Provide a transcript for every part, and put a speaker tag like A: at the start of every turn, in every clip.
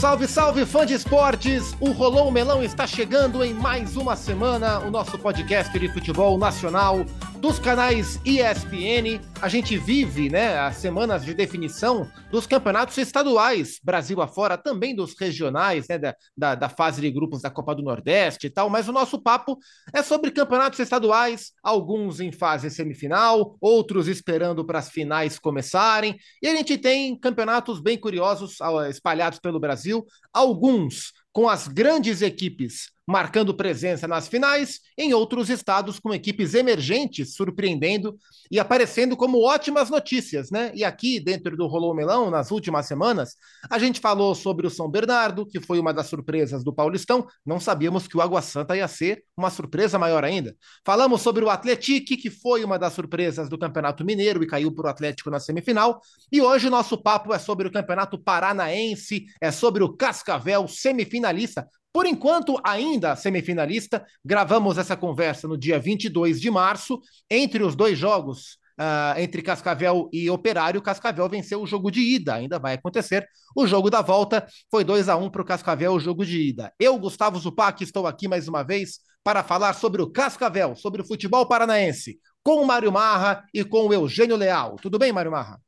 A: Salve, salve, fã de esportes! O Rolou Melão está chegando em mais uma semana, o nosso podcast de futebol nacional dos canais ESPN. A gente vive, né, as semanas de definição dos campeonatos estaduais, Brasil afora, também dos regionais, né, da, da, da, fase de grupos da Copa do Nordeste e tal. Mas o nosso papo é sobre campeonatos estaduais, alguns em fase semifinal, outros esperando para as finais começarem. E a gente tem campeonatos bem curiosos espalhados pelo Brasil, alguns com as grandes equipes marcando presença nas finais, em outros estados com equipes emergentes surpreendendo e aparecendo como ótimas notícias, né? E aqui, dentro do Rolou Melão, nas últimas semanas, a gente falou sobre o São Bernardo, que foi uma das surpresas do Paulistão. Não sabíamos que o Água Santa ia ser uma surpresa maior ainda. Falamos sobre o Atlético, que foi uma das surpresas do Campeonato Mineiro e caiu para o Atlético na semifinal. E hoje o nosso papo é sobre o Campeonato Paranaense, é sobre o Cascavel, semifinalista, por enquanto, ainda semifinalista, gravamos essa conversa no dia 22 de março, entre os dois jogos, uh, entre Cascavel e Operário, Cascavel venceu o jogo de ida, ainda vai acontecer. O jogo da volta foi 2 a 1 para o Cascavel, o jogo de ida. Eu, Gustavo Zupac, estou aqui mais uma vez para falar sobre o Cascavel, sobre o futebol paranaense, com o Mário Marra e com o Eugênio Leal. Tudo bem, Mário Marra?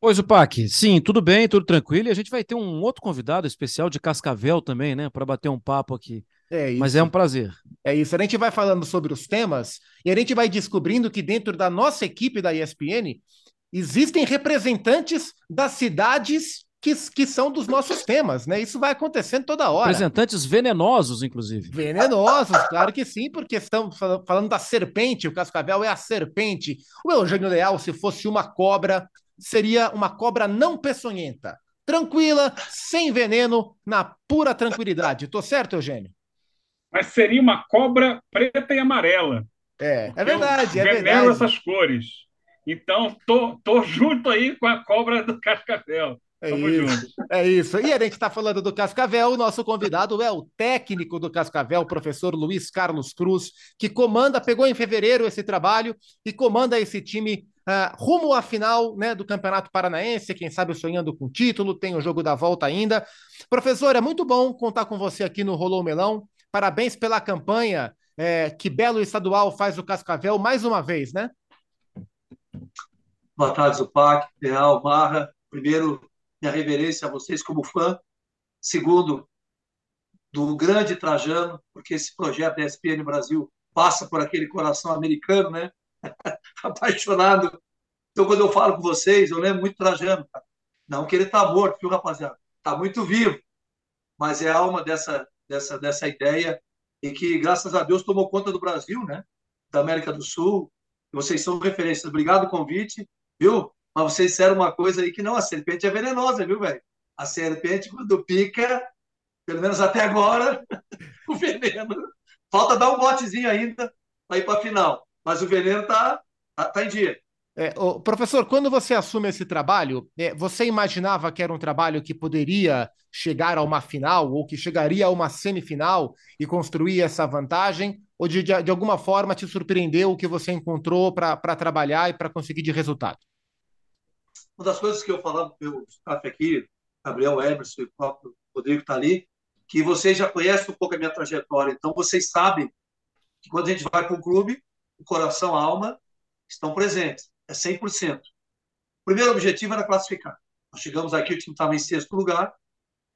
B: Pois o Pac, sim, tudo bem, tudo tranquilo. E a gente vai ter um outro convidado especial de Cascavel também, né, para bater um papo aqui. É isso. Mas é um prazer.
A: É isso. A gente vai falando sobre os temas e a gente vai descobrindo que dentro da nossa equipe da ESPN existem representantes das cidades que, que são dos nossos temas, né? Isso vai acontecendo toda hora.
B: Representantes venenosos, inclusive.
A: Venenosos, claro que sim, porque estamos falando da serpente, o Cascavel é a serpente. O Eugênio Leal, se fosse uma cobra, seria uma cobra não peçonhenta. Tranquila, sem veneno, na pura tranquilidade. Tô certo, Eugênio?
C: Mas seria uma cobra preta e amarela.
A: É, é verdade, é
C: verdade. essas cores. Então, tô, tô junto aí com a cobra do Cascavel.
A: É isso, é isso. E a gente está falando do Cascavel. O nosso convidado é o técnico do Cascavel, o professor Luiz Carlos Cruz, que comanda, pegou em fevereiro esse trabalho e comanda esse time uh, rumo à final né, do Campeonato Paranaense. Quem sabe sonhando com título, tem o jogo da volta ainda. Professor, é muito bom contar com você aqui no Rolou Melão. Parabéns pela campanha. É, que belo estadual faz o Cascavel mais uma vez, né?
D: Boa tarde, Zupac, Real, Marra. Primeiro, minha reverência a vocês como fã. Segundo, do grande Trajano, porque esse projeto da ESPN Brasil passa por aquele coração americano, né? Apaixonado. Então, quando eu falo com vocês, eu lembro muito Trajano. Cara. Não que ele está morto, viu, rapaziada? Está muito vivo. Mas é a alma dessa, dessa, dessa ideia e que, graças a Deus, tomou conta do Brasil, né? Da América do Sul. Vocês são referências. Obrigado pelo convite, viu? Mas vocês disseram uma coisa aí que não, a serpente é venenosa, viu, velho? A serpente, quando pica, pelo menos até agora, o veneno. Falta dar um botezinho ainda para ir para a final. Mas o veneno está tá, tá em dia.
A: É, professor, quando você assume esse trabalho, é, você imaginava que era um trabalho que poderia chegar a uma final ou que chegaria a uma semifinal e construir essa vantagem? Ou de, de, de alguma forma te surpreendeu o que você encontrou para trabalhar e para conseguir de resultado?
D: Uma das coisas que eu falava para o staff aqui, Gabriel Emerson e o próprio Rodrigo está ali, que vocês já conhecem um pouco a minha trajetória, então vocês sabem que quando a gente vai para um clube, o coração, a alma estão presentes, é 100%. O primeiro objetivo era classificar. Nós chegamos aqui, o time estava em sexto lugar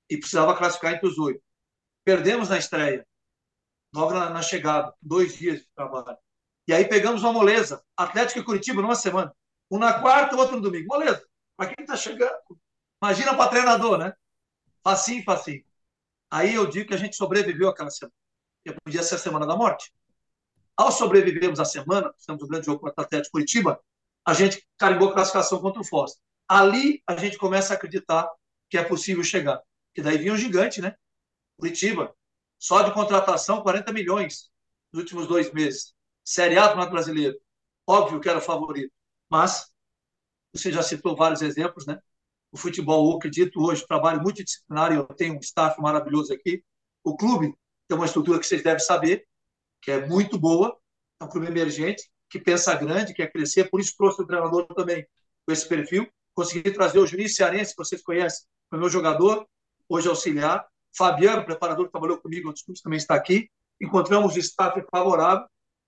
D: e precisava classificar entre os oito. Perdemos na estreia, logo na, chegada, dois dias de trabalho. E aí pegamos uma moleza, Atlético e Curitiba numa semana. Um na quarta, outro no domingo. Beleza. Para quem está chegando, imagina para treinador, né? Facinho, facinho. Aí eu digo que a gente sobreviveu aquela semana. Que podia ser a semana da morte. Ao sobrevivermos a semana, fizemos um grande jogo contra o Atlético Curitiba, a gente carimbou a classificação contra o Foz. Ali a gente começa a acreditar que é possível chegar. Que daí vinha um gigante, né? Curitiba. Só de contratação, 40 milhões nos últimos dois meses. Série A do Brasileiro. Óbvio que era o favorito. Mas, você já citou vários exemplos, né? O futebol, eu acredito, hoje, trabalho multidisciplinar e eu tenho um staff maravilhoso aqui. O clube tem uma estrutura que vocês devem saber, que é muito boa, é um clube emergente, que pensa grande, quer crescer, por isso trouxe o treinador também com esse perfil. Consegui trazer o Juninho Cearense, que vocês conhecem, foi meu jogador, hoje auxiliar. Fabiano, preparador que trabalhou comigo, outros clubes também está aqui. Encontramos o staff favorável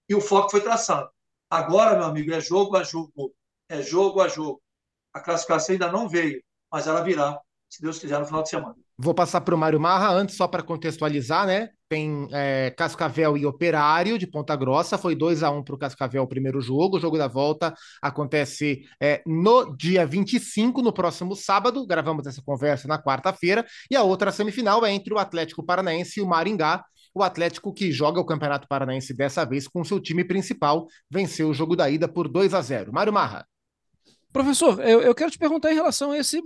D: e o foco foi traçado. Agora, meu amigo, é jogo a jogo. É jogo a jogo. A classificação ainda não veio, mas ela virá, se Deus quiser, no final de semana.
A: Vou passar para o Mário Marra, antes só para contextualizar, né? Tem é, Cascavel e Operário de Ponta Grossa, foi 2 a 1 para o Cascavel o primeiro jogo. O jogo da volta acontece é, no dia 25, no próximo sábado. Gravamos essa conversa na quarta-feira. E a outra semifinal é entre o Atlético Paranaense e o Maringá. O Atlético, que joga o Campeonato Paranaense dessa vez com seu time principal, venceu o jogo da ida por 2 a 0 Mário Marra.
B: Professor, eu, eu, quero te perguntar em relação a esse.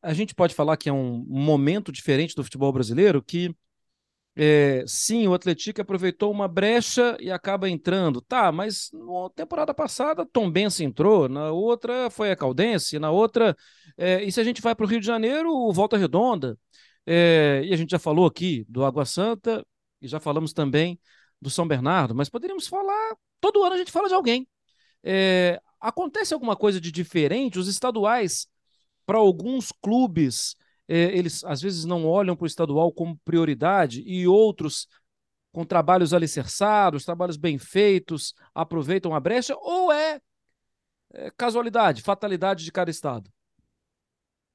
B: A gente pode falar que é um momento diferente do futebol brasileiro, que é, sim, o Atlético aproveitou uma brecha e acaba entrando. Tá, mas na temporada passada Tom Benson entrou, na outra foi a Caldense, na outra. É, e se a gente vai para o Rio de Janeiro, o Volta Redonda. É, e a gente já falou aqui do Água Santa e já falamos também do São Bernardo, mas poderíamos falar. Todo ano a gente fala de alguém. É, acontece alguma coisa de diferente? Os estaduais, para alguns clubes, eles às vezes não olham para o estadual como prioridade e outros, com trabalhos alicerçados, trabalhos bem feitos, aproveitam a brecha? Ou é, é casualidade, fatalidade de cada estado?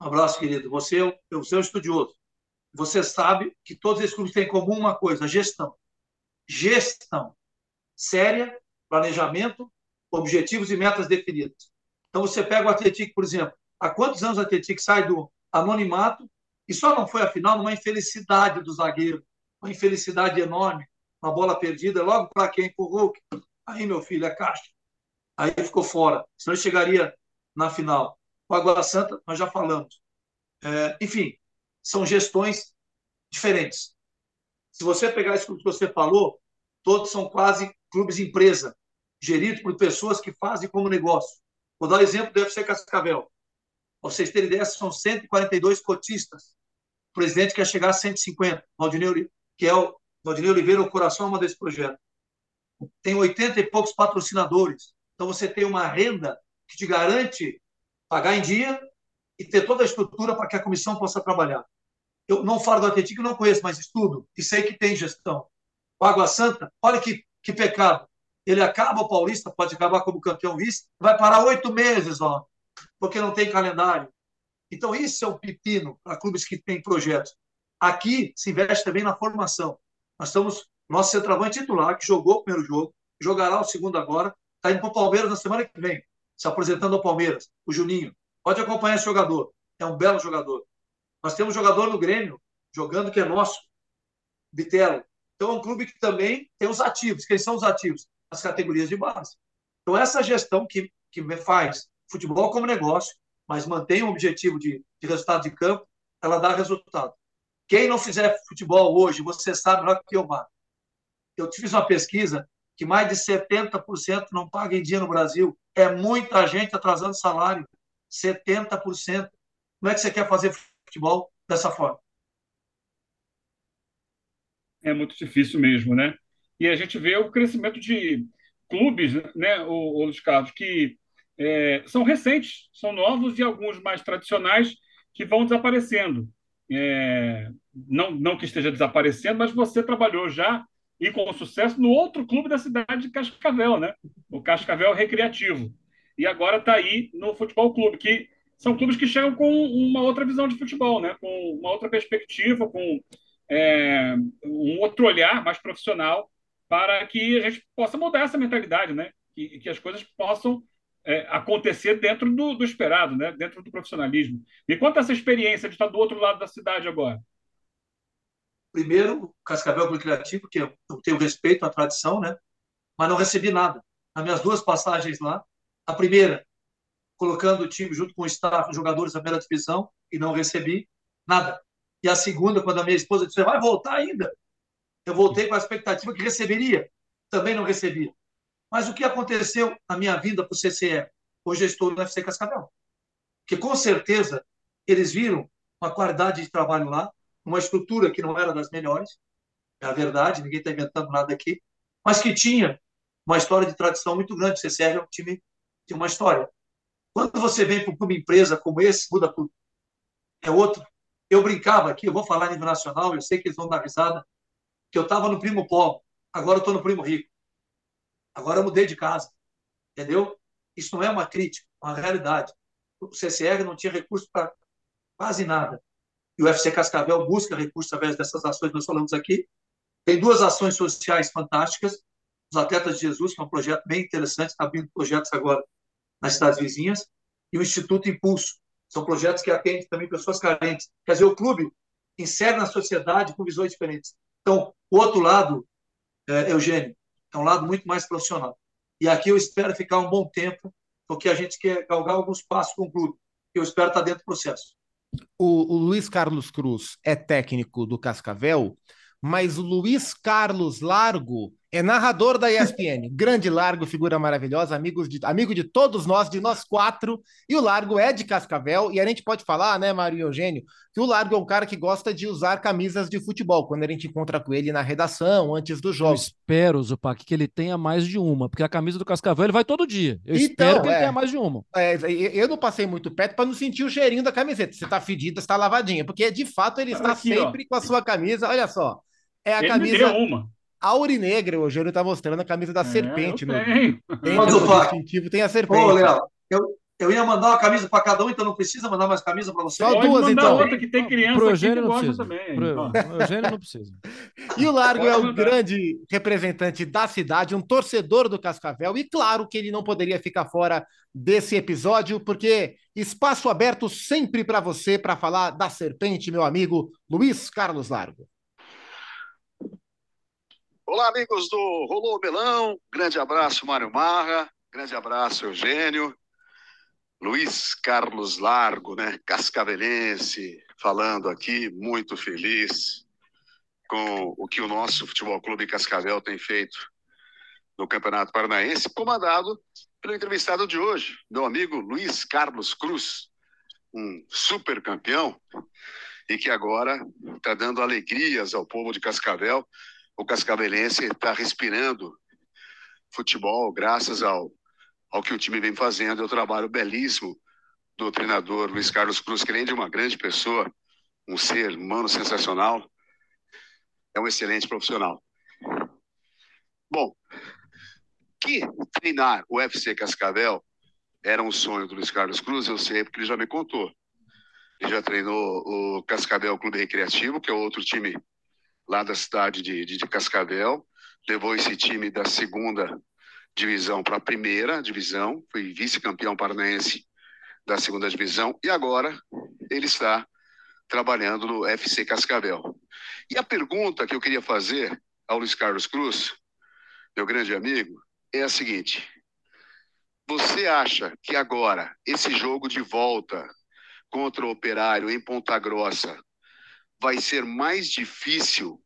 D: Um abraço, querido. Você, é você é um estudioso. Você sabe que todos esses clubes têm em comum uma coisa: gestão. Gestão séria, planejamento objetivos e metas definidas. Então, você pega o Atlético, por exemplo. Há quantos anos o Atlético sai do anonimato e só não foi a final numa infelicidade do zagueiro, uma infelicidade enorme, uma bola perdida logo para quem? Hulk. Aí, meu filho, é caixa. Aí ficou fora. Senão ele chegaria na final. O Água Santa, nós já falamos. É, enfim, são gestões diferentes. Se você pegar isso que você falou, todos são quase clubes empresa gerido por pessoas que fazem como negócio. Vou dar um exemplo do UFC Cascavel. Para vocês terem ideia, são 142 cotistas. O presidente quer chegar a 150, Valdinei, que é o Valdinei Oliveira, o coração alma desse projeto. Tem 80 e poucos patrocinadores. Então você tem uma renda que te garante pagar em dia e ter toda a estrutura para que a comissão possa trabalhar. Eu não falo do Atlético, não conheço, mas estudo e sei que tem gestão. O Água Santa, olha que, que pecado ele acaba o Paulista, pode acabar como campeão vice, vai parar oito meses, ó, porque não tem calendário. Então, isso é um pepino para clubes que têm projetos. Aqui se investe também na formação. Nós estamos, nosso centroavante titular, que jogou o primeiro jogo, jogará o segundo agora, está indo para o Palmeiras na semana que vem, se apresentando ao Palmeiras, o Juninho. Pode acompanhar esse jogador, é um belo jogador. Nós temos um jogador no Grêmio, jogando que é nosso, Bitelo. Então, é um clube que também tem os ativos. Quem são os ativos? as categorias de base. Então, essa gestão que, que faz futebol como negócio, mas mantém o objetivo de, de resultado de campo, ela dá resultado. Quem não fizer futebol hoje, você sabe melhor que eu, Marco. Eu fiz uma pesquisa que mais de 70% não paga em dia no Brasil. É muita gente atrasando salário. 70%. Como é que você quer fazer futebol dessa forma?
C: É muito difícil mesmo, né? e a gente vê o crescimento de clubes, né, o, o Carlos, que é, são recentes, são novos e alguns mais tradicionais que vão desaparecendo. É, não, não que esteja desaparecendo, mas você trabalhou já e com sucesso no outro clube da cidade de Cascavel, né? o Cascavel Recreativo. E agora está aí no Futebol Clube, que são clubes que chegam com uma outra visão de futebol, né? com uma outra perspectiva, com é, um outro olhar mais profissional para que a gente possa mudar essa mentalidade, né? E que as coisas possam é, acontecer dentro do, do, esperado, né? Dentro do profissionalismo. Me conta essa experiência de estar do outro lado da cidade agora.
D: Primeiro, Cascavel Clube Criativo, que eu tenho respeito à tradição, né? Mas não recebi nada. Nas minhas duas passagens lá, a primeira, colocando o time junto com o staff, jogadores da primeira divisão, e não recebi nada. E a segunda, quando a minha esposa disse, vai voltar ainda? Eu voltei com a expectativa que receberia, também não recebi. Mas o que aconteceu na minha vinda para o CCE? Hoje eu estou no UFC Cascavel. Porque com certeza eles viram uma qualidade de trabalho lá, uma estrutura que não era das melhores, é a verdade, ninguém está inventando nada aqui, mas que tinha uma história de tradição muito grande. O CCE é um time de uma história. Quando você vem para uma empresa como esse, muda tudo. É outro, Eu brincava aqui, eu vou falar nível nacional, eu sei que eles vão dar risada, que eu estava no primo pobre, agora eu estou no primo rico. Agora eu mudei de casa, entendeu? Isso não é uma crítica, é uma realidade. O CCR não tinha recurso para quase nada. E o UFC Cascavel busca recursos através dessas ações que nós falamos aqui. Tem duas ações sociais fantásticas. Os Atletas de Jesus, que é um projeto bem interessante, está abrindo projetos agora nas cidades vizinhas. E o Instituto Impulso. São projetos que atendem também pessoas carentes. Quer dizer, o clube insere na sociedade com visões diferentes. Então, o outro lado, é, Eugênio, é um lado muito mais profissional. E aqui eu espero ficar um bom tempo, porque a gente quer galgar alguns passos com o clube. Eu espero estar dentro do processo.
A: O, o Luiz Carlos Cruz é técnico do Cascavel, mas o Luiz Carlos Largo é narrador da ESPN. Grande Largo, figura maravilhosa, amigos de, amigo de todos nós, de nós quatro. E o Largo é de Cascavel. E a gente pode falar, né, Mário e Eugênio, que o Largo é um cara que gosta de usar camisas de futebol. Quando a gente encontra com ele na redação, antes do jogo. Eu
B: espero, Zupac, que ele tenha mais de uma, porque a camisa do Cascavel ele vai todo dia. Eu então, espero que ele é, tenha mais de uma.
A: É, eu não passei muito perto para não sentir o cheirinho da camiseta. Se tá fedida, está lavadinha. Porque de fato ele está Aqui, sempre ó. com a sua camisa. Olha só. É a ele camisa.
C: uma
A: aurinegra. O Eugênio tá mostrando a camisa da é, serpente.
C: Né? Tem
A: o distintivo, tem a serpente. Ô,
D: Léo, eu, eu ia mandar uma camisa para cada um, então não precisa mandar mais camisa para você.
C: Só Pode duas, então. outra que tem criança
B: Pro Eugênio não precisa. também. Pro, o Eugênio não precisa.
A: E o Largo é o grande representante da cidade, um torcedor do Cascavel, e claro que ele não poderia ficar fora desse episódio, porque espaço aberto sempre para você para falar da serpente, meu amigo Luiz Carlos Largo.
E: Olá, amigos do Rolou Melão. Grande abraço, Mário Marra. Grande abraço, Eugênio. Luiz Carlos Largo, né? Cascavelense, falando aqui, muito feliz com o que o nosso Futebol Clube Cascavel tem feito no Campeonato Paranaense, comandado pelo entrevistado de hoje, meu amigo Luiz Carlos Cruz, um super campeão e que agora está dando alegrias ao povo de Cascavel o cascavelense está respirando futebol graças ao, ao que o time vem fazendo. É o trabalho belíssimo do treinador Luiz Carlos Cruz, que além de uma grande pessoa, um ser humano sensacional, é um excelente profissional. Bom, que treinar o UFC Cascavel era um sonho do Luiz Carlos Cruz, eu sei porque ele já me contou. Ele já treinou o Cascavel Clube Recreativo, que é outro time lá da cidade de, de, de Cascavel, levou esse time da segunda divisão para a primeira divisão, foi vice-campeão paranaense da segunda divisão e agora ele está trabalhando no FC Cascavel. E a pergunta que eu queria fazer ao Luiz Carlos Cruz, meu grande amigo, é a seguinte: você acha que agora esse jogo de volta contra o Operário em Ponta Grossa vai ser mais difícil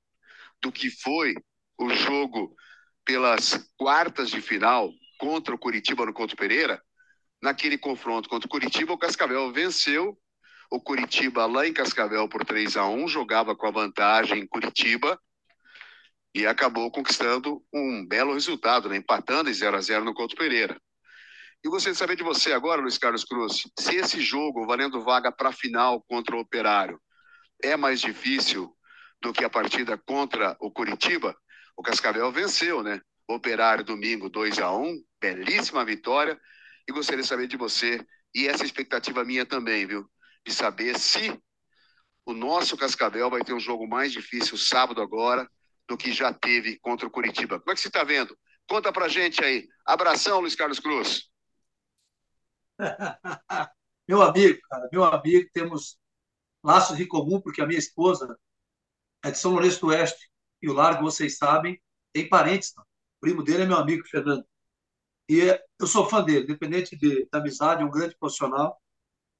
E: do que foi o jogo pelas quartas de final contra o Curitiba no Couto Pereira. Naquele confronto contra o Curitiba, o Cascavel venceu o Curitiba lá em Cascavel por 3 a 1 jogava com a vantagem em Curitiba e acabou conquistando um belo resultado, né? empatando em 0 a 0 no Couto Pereira. E gostaria de saber de você agora, Luiz Carlos Cruz, se esse jogo, valendo vaga para a final contra o Operário, é mais difícil do que a partida contra o Curitiba. O Cascavel venceu, né? Operário domingo 2 a 1 belíssima vitória. E gostaria de saber de você, e essa expectativa minha também, viu? De saber se o nosso Cascavel vai ter um jogo mais difícil sábado agora do que já teve contra o Curitiba. Como é que você está vendo? Conta pra gente aí. Abração, Luiz Carlos Cruz.
D: meu amigo, cara, meu amigo, temos laços em comum, porque a minha esposa é de São Lourenço do Oeste. E o Largo, vocês sabem, tem parentes. O primo dele é meu amigo, Fernando. E eu sou fã dele, independente de, da amizade, é um grande profissional.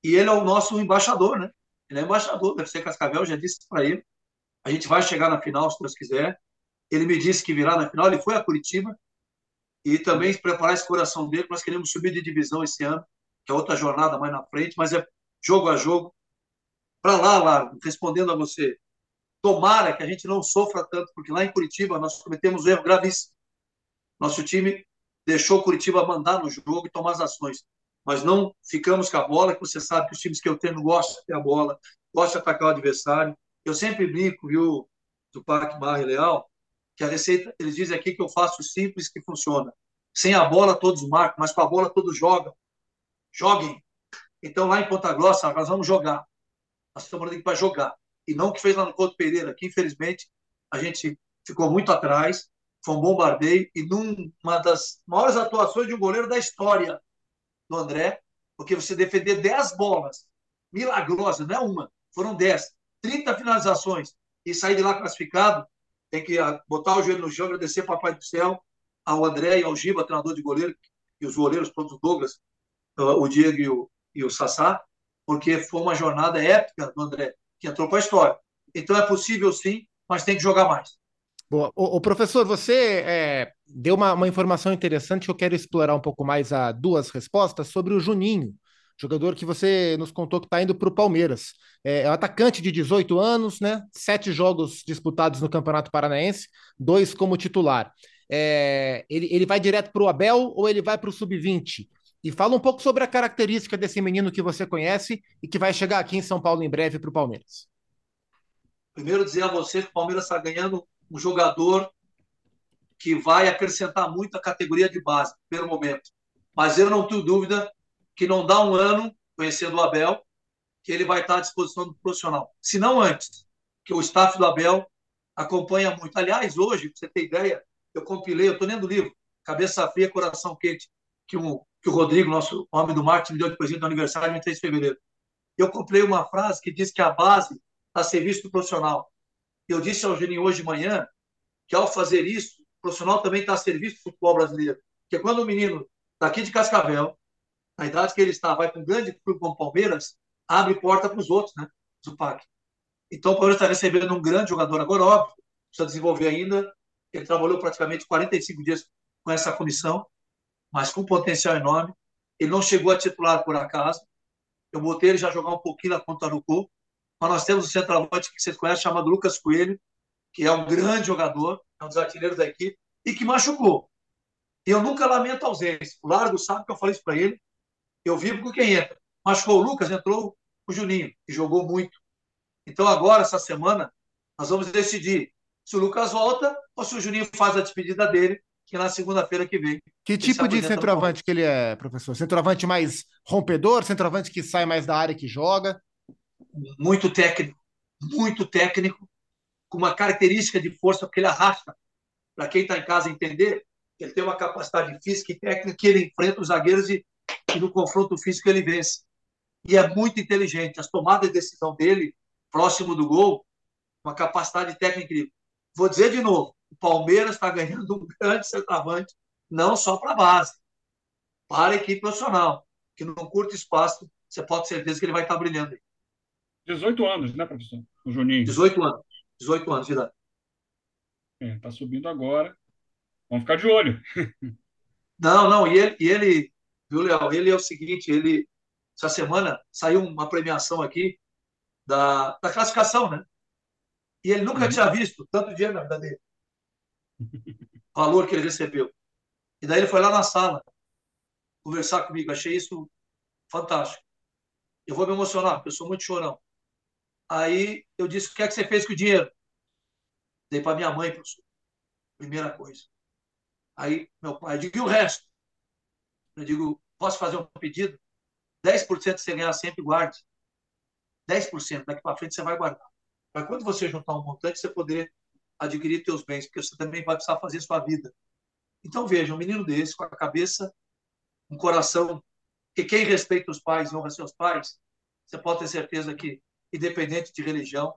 D: E ele é o nosso embaixador, né? Ele é embaixador deve ser Cascavel, já disse para ele. A gente vai chegar na final, se Deus quiser. Ele me disse que virá na final, ele foi a Curitiba. E também preparar esse coração dele, nós queremos subir de divisão esse ano, que é outra jornada mais na frente, mas é jogo a jogo. Para lá, Largo, respondendo a você, Tomara que a gente não sofra tanto, porque lá em Curitiba nós cometemos um erro gravíssimo. Nosso time deixou Curitiba mandar no jogo e tomar as ações. mas não ficamos com a bola, que você sabe que os times que eu tenho gostam de ter a bola, gostam de atacar o adversário. Eu sempre brinco, viu, do Parque Marre Leal, que a receita, eles dizem aqui que eu faço simples que funciona. Sem a bola todos marcam, mas com a bola todos jogam. Joguem. Então lá em Ponta Grossa nós vamos jogar. Nós estamos aqui para jogar. E não o que fez lá no Couto Pereira, que infelizmente a gente ficou muito atrás, foi um bombardeio e numa das maiores atuações de um goleiro da história do André, porque você defender 10 bolas, milagrosa, não é uma, foram 10, 30 finalizações e sair de lá classificado, tem que ah, botar o joelho no chão, agradecer Papai do Céu, ao André e ao Giba, treinador de goleiro, e os goleiros, todos os Douglas, ah, o Diego e o, e o Sassá, porque foi uma jornada épica do André, que entrou para a história. Então é possível sim, mas tem que jogar mais.
A: Boa. O, o professor, você é, deu uma, uma, informação interessante que eu quero explorar um pouco mais a duas respostas sobre o Juninho, jogador que você nos contou que está indo para o Palmeiras. É, é um atacante de 18 anos, né? Sete jogos disputados no Campeonato Paranaense, dois como titular. É, ele, ele vai direto para o Abel ou ele vai para o Sub-20? E fala um pouco sobre a característica desse menino que você conhece e que vai chegar aqui em São Paulo em breve para o Palmeiras.
D: Primeiro dizer a você que o Palmeiras está ganhando um jogador que vai acrescentar muito a categoria de base, primeiro momento. Mas eu não tenho dúvida que não dá um ano, conhecendo o Abel, que ele vai estar à disposição do profissional. Se não antes, que o staff do Abel acompanha muito. Aliás, hoje, para você ter ideia, eu compilei, eu estou lendo o livro, Cabeça Fria, Coração Quente, que, um, que o Rodrigo, nosso homem do marketing, me deu de presente do aniversário, 23 de fevereiro. Eu compilei uma frase que diz que a base está a serviço do profissional. Eu disse ao Juninho hoje de manhã que, ao fazer isso, o profissional também está a serviço do futebol brasileiro. Porque quando o menino daqui de Cascavel, na idade que ele está, vai para um grande clube como o Palmeiras, abre porta para os outros, né? Zupac. Então o Palmeiras está recebendo um grande jogador agora, óbvio, precisa desenvolver ainda. Ele trabalhou praticamente 45 dias com essa comissão, mas com potencial enorme. Ele não chegou a titular por acaso. Eu botei ele já jogar um pouquinho na conta no gol. Mas nós temos um centroavante que vocês conhecem, chamado Lucas Coelho, que é um grande jogador, é um dos artilheiros da equipe, e que machucou. E eu nunca lamento a ausência. O Largo sabe que eu falei isso para ele. Eu vivo com quem entra. Machucou o Lucas, entrou o Juninho, que jogou muito. Então, agora, essa semana, nós vamos decidir se o Lucas volta ou se o Juninho faz a despedida dele, que na segunda-feira que vem.
A: Que tipo de centroavante que ele é, professor? Centroavante mais rompedor, centroavante que sai mais da área que joga?
D: muito técnico, muito técnico, com uma característica de força, porque ele arrasta. Para quem está em casa entender, ele tem uma capacidade física e técnica que ele enfrenta os zagueiros e, e no confronto físico ele vence. E é muito inteligente. As tomadas de decisão dele, próximo do gol, uma capacidade técnica incrível. Vou dizer de novo: o Palmeiras está ganhando um grande centroavante, não só para a base, para a equipe profissional, que num curto espaço você pode ter certeza que ele vai estar tá brilhando. Aí.
C: 18 anos, né, professor? O Juninho.
D: 18 anos. 18 anos de idade.
C: É, tá subindo agora. Vamos ficar de olho.
D: não, não, e ele, e ele, viu, Léo? Ele é o seguinte, ele, essa semana saiu uma premiação aqui da, da classificação, né? E ele nunca uhum. tinha visto tanto dinheiro na vida dele. O valor que ele recebeu. E daí ele foi lá na sala conversar comigo. Achei isso fantástico. Eu vou me emocionar, porque eu sou muito chorão. Aí eu disse: o que é que você fez com o dinheiro? Dei para minha mãe, professor. Primeira coisa. Aí meu pai, eu digo, e o resto? Eu digo, posso fazer um pedido? 10% que você ganhar sempre, guarde. 10%, daqui para frente você vai guardar. Para quando você juntar um montante, você poder adquirir seus bens, porque você também vai precisar fazer sua vida. Então veja, um menino desse, com a cabeça, um coração, que quem respeita os pais e honra seus pais, você pode ter certeza que independente de religião,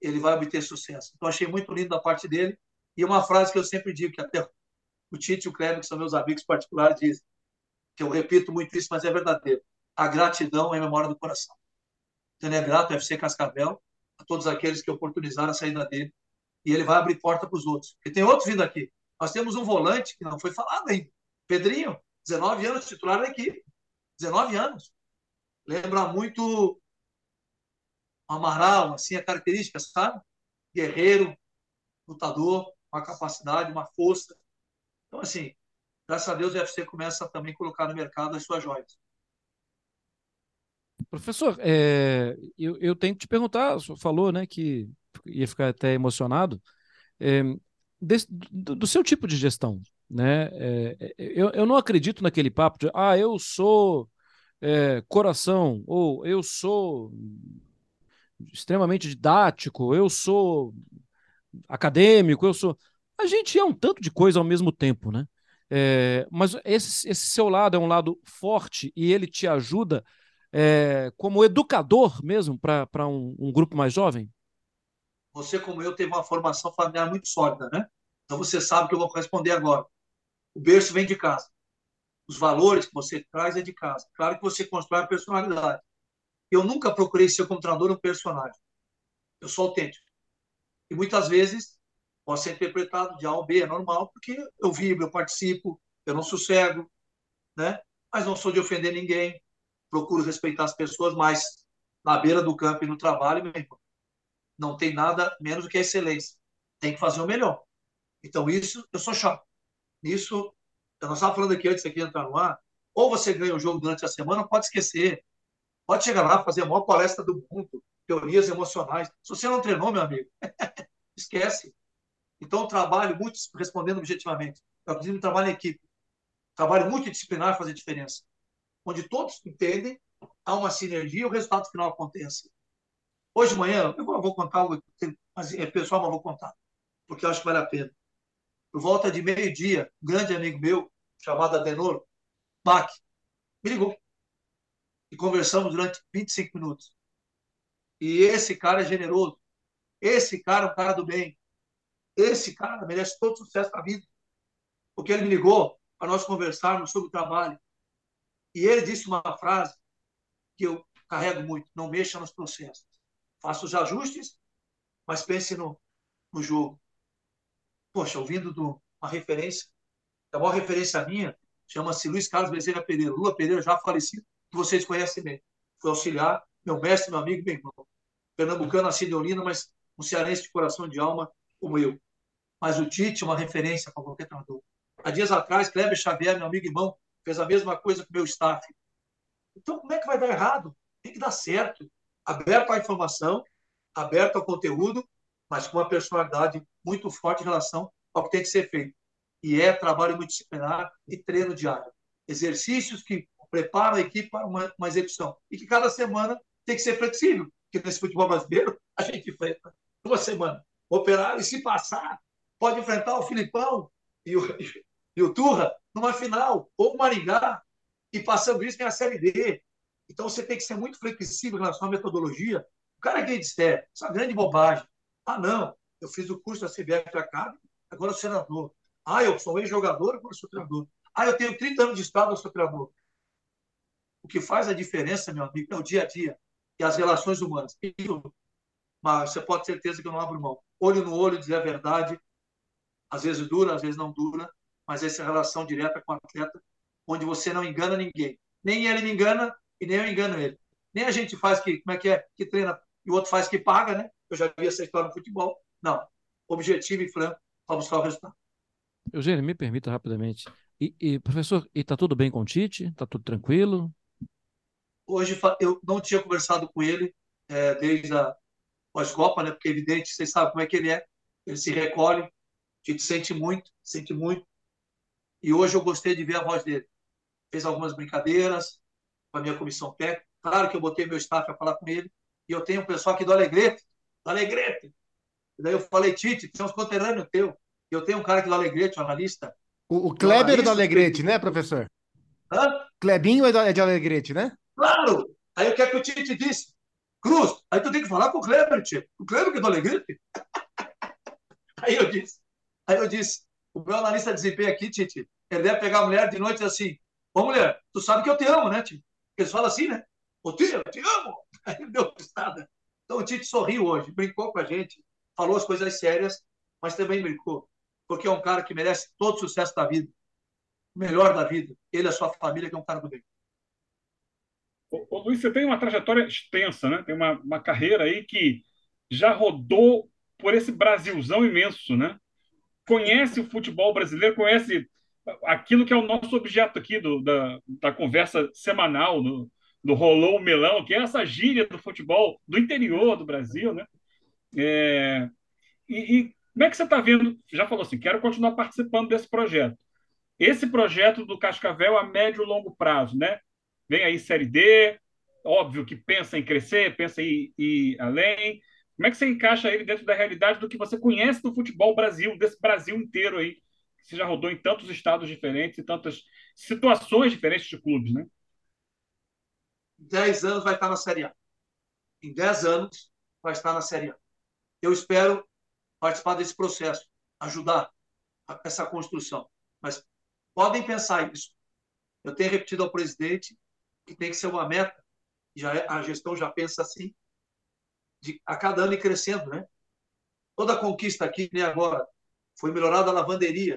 D: ele vai obter sucesso. Então, achei muito lindo da parte dele. E uma frase que eu sempre digo, que até o Tite e o Cleber, que são meus amigos particulares, dizem, que eu repito muito isso, mas é verdadeiro. A gratidão é a memória do coração. Então, ele é grato ao FC Cascavel, a todos aqueles que oportunizaram a saída dele. E ele vai abrir porta para os outros. E tem outros vindo aqui. Nós temos um volante que não foi falado ainda. Pedrinho, 19 anos, titular da equipe. 19 anos. Lembra muito Amaral, assim, a característica, sabe? Guerreiro, lutador, uma capacidade, uma força. Então, assim, graças a Deus o UFC começa também a colocar no mercado as suas joias.
B: Professor, é, eu, eu, tenho que te perguntar, o falou né, que ia ficar até emocionado, é, desse, do, do, seu tipo de gestão. Né? É, eu, eu não acredito naquele papo de, ah, eu sou é, coração, ou eu sou extremamente didático, eu sou acadêmico, eu sou. A gente é um tanto de coisa ao mesmo tempo, né? É, mas esse, esse, seu lado é um lado forte e ele te ajuda é, como educador mesmo para um, um, grupo mais jovem?
D: Você, como eu, teve uma formação familiar muito sólida, né? Então você sabe que eu vou responder agora. O berço vem de casa. Os valores que você traz é de casa. Claro que você constrói a personalidade. Eu nunca procurei ser como treinador um personagem. Eu sou autêntico. E muitas vezes pode ser interpretado de A ou B, é normal, porque eu vibro, eu participo, eu não sossego, né? Mas não sou de ofender ninguém, procuro respeitar as pessoas, mas na beira do campo e no trabalho, meu irmão, não tem nada menos do que a excelência. Tem que fazer o melhor. Então, isso, eu sou chato. Isso, eu não estava falando aqui antes aqui entrar no ar, ou você ganha o jogo durante a semana, pode esquecer. Pode chegar lá, fazer a maior palestra do mundo, teorias emocionais. Se você não treinou, meu amigo, esquece. Então, trabalho muito, respondendo objetivamente, eu acredito no trabalho em equipe. Trabalho multidisciplinar faz a diferença. Onde todos entendem, há uma sinergia e o resultado final acontece. Hoje de manhã, eu vou, contar algo, mas é pessoal, mas vou contar, porque eu acho que vale a pena. Por volta de meio-dia, um grande amigo meu, chamado Adenor Bach, me ligou. E conversamos durante 25 minutos. E esse cara é generoso. Esse cara é um cara do bem. Esse cara merece todo sucesso na vida. Porque ele me ligou para nós conversarmos sobre o trabalho. E ele disse uma frase que eu carrego muito: não mexa nos processos. Faça os ajustes, mas pense no, no jogo. Poxa, ouvindo de uma referência, a maior referência minha chama-se Luiz Carlos Bezerra Pereira. Lula Pereira, já falecido, que vocês conhecem bem. Foi auxiliar, meu mestre, meu amigo, meu irmão. Pernambucano, nascido em Olinda, mas um cearense de coração de alma, como eu. Mas o Tite é uma referência para qualquer treinador. Há dias atrás, Kleber Xavier, meu amigo e irmão, fez a mesma coisa com o meu staff. Então, como é que vai dar errado? Tem que dar certo. Aberto à informação, aberto ao conteúdo, mas com uma personalidade muito forte em relação ao que tem que ser feito. E é trabalho multidisciplinar e treino diário. Exercícios que preparam a equipe para uma, uma execução. E que cada semana tem que ser flexível. Porque nesse futebol brasileiro, a gente enfrenta uma semana operário, e se passar, pode enfrentar o Filipão e o, e o Turra numa final, ou Maringá, e passando isso tem a Série D. Então você tem que ser muito flexível em relação à metodologia. O cara que disser, isso é uma grande bobagem. Ah, não, eu fiz o curso da CBF Academy, agora sou treinador. Ah, eu sou ex-jogador, agora sou treinador. Ah, eu tenho 30 anos de estado, sou treinador. O que faz a diferença, meu amigo, é o dia a dia e as relações humanas. Mas você pode ter certeza que eu não abro mão. Olho no olho, dizer a verdade. Às vezes dura, às vezes não dura, mas essa relação direta com o atleta, onde você não engana ninguém. Nem ele me engana e nem eu engano ele. Nem a gente faz que, como é que é, que treina e o outro faz que paga, né? Eu já vi essa história no futebol. Não. Objetivo e franco para buscar o resultado.
B: Eugênio, me permita rapidamente. E, e professor, e tá tudo bem com o Tite? Tá tudo tranquilo?
D: Hoje eu não tinha conversado com ele é, desde a pós-Copa, né? Porque é evidente, vocês sabem como é que ele é. Ele se recolhe, a gente sente muito, sente muito. E hoje eu gostei de ver a voz dele. Fez algumas brincadeiras com a minha comissão técnica. Claro que eu botei meu staff para falar com ele. E eu tenho um pessoal aqui do Alegrete, do Alegrete. E daí eu falei, Tite, tem uns conterrâneos teu. E eu tenho um cara aqui do Alegrete, um analista.
A: O, o Kleber é do Alegrete, né, professor? Hã? Clebinho é de Alegrete, né?
D: Claro! Aí o que é que o Tite disse? Cruz, aí tu tem que falar com o Kleber, tio. O Kleber que é do Alegrete. aí eu disse, aí eu disse, o meu analista de desempenho aqui, Tite, ele deve pegar a mulher de noite e assim, ô mulher, tu sabe que eu te amo, né, Tite? Eles falam assim, né? Ô tio, eu te amo. Aí deu pistada. Então o Tite sorriu hoje, brincou com a gente, falou as coisas sérias, mas também brincou, porque é um cara que merece todo o sucesso da vida, o melhor da vida. Ele e a sua família, que é um cara do bem.
C: Ô, ô, Luiz, você tem uma trajetória extensa, né? Tem uma, uma carreira aí que já rodou por esse Brasilzão imenso, né? Conhece o futebol brasileiro, conhece aquilo que é o nosso objeto aqui do, da, da conversa semanal no, do rolou o melão, que é essa gíria do futebol do interior do Brasil, né? É, e, e como é que você está vendo? Já falou assim, quero continuar participando desse projeto. Esse projeto do Cascavel a médio e longo prazo, né? Vem aí Série D, óbvio que pensa em crescer, pensa em ir além. Como é que você encaixa ele dentro da realidade do que você conhece do futebol Brasil, desse Brasil inteiro aí, que você já rodou em tantos estados diferentes e tantas situações diferentes de clubes, né?
D: Em 10 anos vai estar na Série A. Em 10 anos vai estar na Série A. Eu espero participar desse processo, ajudar essa construção. Mas podem pensar isso. Eu tenho repetido ao presidente que tem que ser uma meta, já é, a gestão já pensa assim, de a cada ano ir crescendo, né? Toda conquista aqui, nem agora, foi melhorada a lavanderia.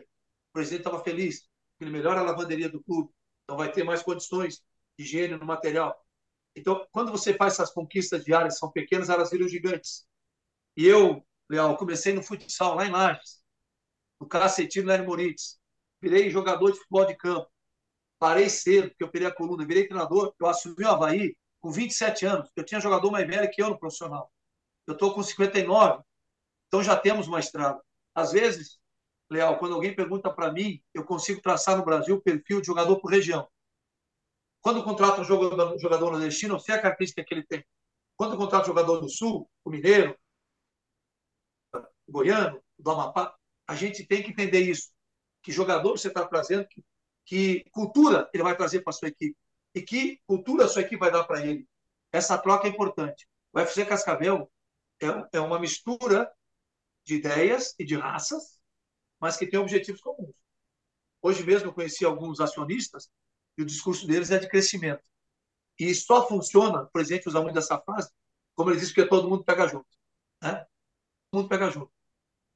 D: O presidente estava feliz, ele melhora a lavanderia do clube, então vai ter mais condições de higiene no material. Então, quando você faz essas conquistas diárias, são pequenas, elas viram gigantes. E eu, Leal, comecei no futsal, lá em Lages, no Cacetino Léo Moritz. Virei jogador de futebol de campo. Parei cedo, porque eu perei a coluna. Virei treinador. Eu assumi o Havaí com 27 anos. Eu tinha jogador mais velho que eu no profissional. Eu estou com 59. Então já temos uma estrada. Às vezes, Leal, quando alguém pergunta para mim, eu consigo traçar no Brasil o perfil de jogador por região. Quando contrata um jogador, nordestino, eu sei a característica que ele tem. Quando contrata um jogador do Sul, o Mineiro, goiano, do Amapá, a gente tem que entender isso. Que jogador você está trazendo, que, que cultura ele vai trazer para sua equipe e que cultura a sua equipe vai dar para ele. Essa troca é importante. O UFC Cascavel é, é uma mistura de ideias e de raças, mas que tem objetivos comuns. Hoje mesmo eu conheci alguns acionistas e o discurso deles é de crescimento. E só funciona, o presidente usa muito dessa frase, como ele disse, porque todo mundo pega junto. Né? Todo mundo pega junto.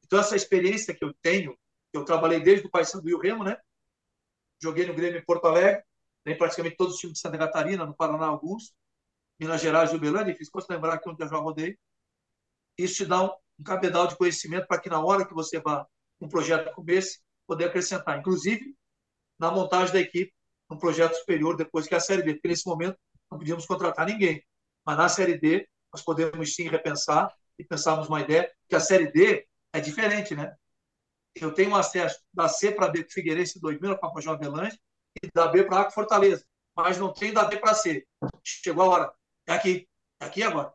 D: Então, essa experiência que eu tenho, eu trabalhei desde o Paysandu do Rio Remo, né? Joguei no Grêmio em Porto Alegre, tem praticamente todos os times de Santa Catarina, no Paraná alguns, Minas Gerais e Uberlândia, fiz posso lembrar que onde eu já rodei. Isso te dá um, cabedal de conhecimento para que na hora que você vá um projeto como esse, poder acrescentar, inclusive na montagem da equipe, um projeto superior depois que a Série B, porque nesse momento não podíamos contratar ninguém. Mas na Série D, nós podemos sim repensar e pensarmos uma ideia que a Série D é diferente, né? Eu tenho acesso da C para B com Figueirense 2000, para Papa João Avelange, e da B para A com Fortaleza. Mas não tem da B para C. Chegou a hora. É aqui. É aqui agora.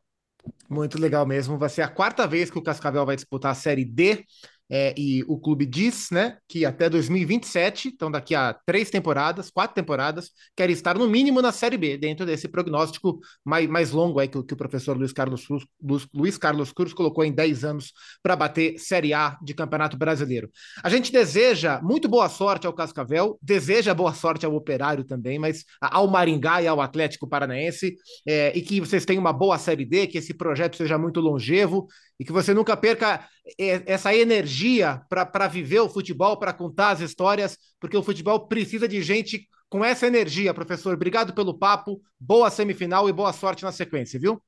A: Muito legal mesmo. Vai ser a quarta vez que o Cascavel vai disputar a Série D. É, e o clube diz, né, que até 2027, então daqui a três temporadas, quatro temporadas, quer estar no mínimo na Série B, dentro desse prognóstico mais, mais longo aí que, que o professor Luiz Carlos, Cruz, Luiz Carlos Cruz colocou em 10 anos para bater Série A de Campeonato Brasileiro. A gente deseja muito boa sorte ao Cascavel, deseja boa sorte ao Operário também, mas ao Maringá e ao Atlético Paranaense, é, e que vocês tenham uma boa Série D, que esse projeto seja muito longevo e que você nunca perca é, essa energia para viver o futebol, para contar as histórias, porque o futebol precisa de gente com essa energia, professor. Obrigado pelo papo, boa semifinal e boa sorte na sequência, viu?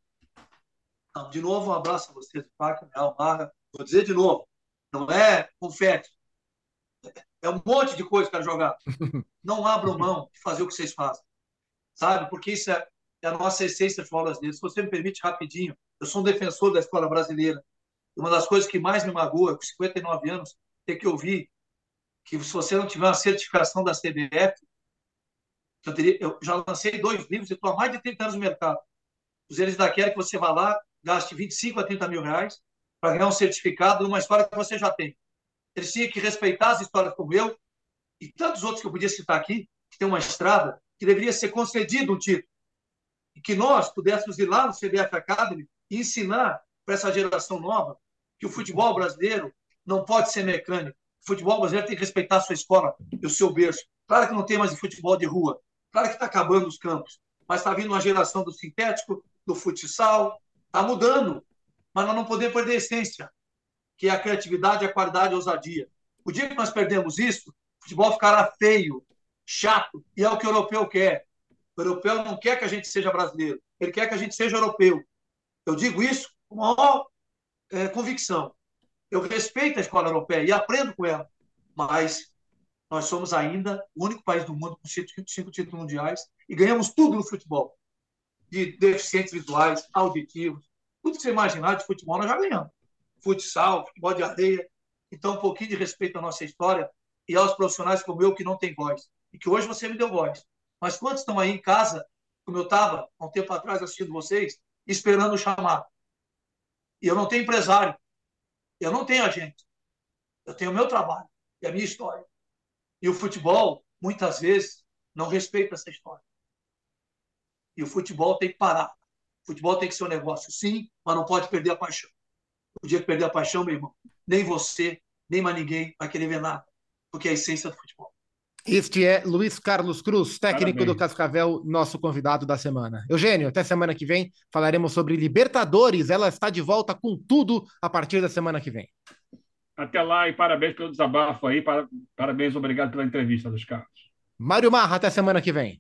D: De novo, um abraço a vocês, Paco, Real Barra. Vou dizer de novo, não é confete. É um monte de coisa para jogar. Não abram mão de fazer o que vocês fazem. Sabe? Porque isso é, é a nossa essência de futebol brasileiro. Se você me permite rapidinho, eu sou um defensor da escola brasileira. Uma das coisas que mais me magoa, com 59 anos, ter que ouvir que se você não tiver uma certificação da CBF, eu, teria, eu já lancei dois livros e estou há mais de 30 anos no mercado. Os eles da querem que você vá lá, gaste 25 a 30 mil reais para ganhar um certificado de uma história que você já tem. Eles tinham que respeitar as histórias como eu e tantos outros que eu podia citar aqui, que tem uma estrada, que deveria ser concedido um título. E que nós pudéssemos ir lá no CBF Academy ensinar para essa geração nova que o futebol brasileiro não pode ser mecânico. O futebol brasileiro tem que respeitar a sua escola e o seu berço. Claro que não tem mais futebol de rua. Claro que está acabando os campos. Mas está vindo uma geração do sintético, do futsal. Está mudando. Mas nós não podemos perder a essência, que é a criatividade, a qualidade a ousadia. O dia que nós perdemos isso, o futebol ficará feio, chato, e é o que o europeu quer. O europeu não quer que a gente seja brasileiro, ele quer que a gente seja europeu. Eu digo isso com maior é, convicção. Eu respeito a escola europeia e aprendo com ela, mas nós somos ainda o único país do mundo com cinco, títulos mundiais e ganhamos tudo no futebol. de deficientes visuais, auditivos, tudo que você imaginar de futebol nós já ganhamos. Futsal, futebol de areia. Então, um pouquinho de respeito à nossa história e aos profissionais como eu que não tem voz. E que hoje você me deu voz. Mas quantos estão aí em casa, como eu estava há um tempo atrás assistindo vocês, esperando o chamado? E eu não tenho empresário. Eu não tenho agente. Eu tenho o meu trabalho e a minha história. E o futebol, muitas vezes, não respeita essa história. E o futebol tem que parar. O futebol tem que ser um negócio, sim, mas não pode perder a paixão. O dia que perder a paixão, meu irmão, nem você, nem mais ninguém vai querer ver nada, porque é a essência do futebol.
A: Este é Luiz Carlos Cruz, técnico Parabéns. do Cascavel, nosso convidado da semana. Eugênio, até semana que vem falaremos sobre Libertadores. Ela está de volta com tudo a partir da semana que vem.
C: Até lá e parabéns pelo desabafo aí. Parabéns, obrigado pela entrevista, dos Carlos.
A: Mário Marra, até semana que vem.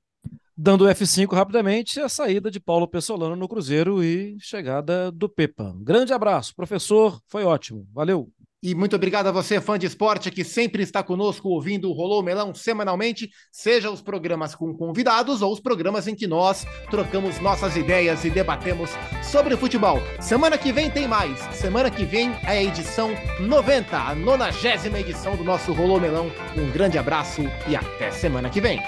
B: Dando F5 rapidamente, a saída de Paulo Pessolano no Cruzeiro e chegada do Pepa. Grande abraço, professor, foi ótimo. Valeu.
A: E muito obrigado a você, fã de esporte, que sempre está conosco ouvindo o Rolou Melão semanalmente, seja os programas com convidados ou os programas em que nós trocamos nossas ideias e debatemos sobre futebol. Semana que vem tem mais. Semana que vem é a edição 90, a nonagésima edição do nosso Rolou Melão. Um grande abraço e até semana que vem.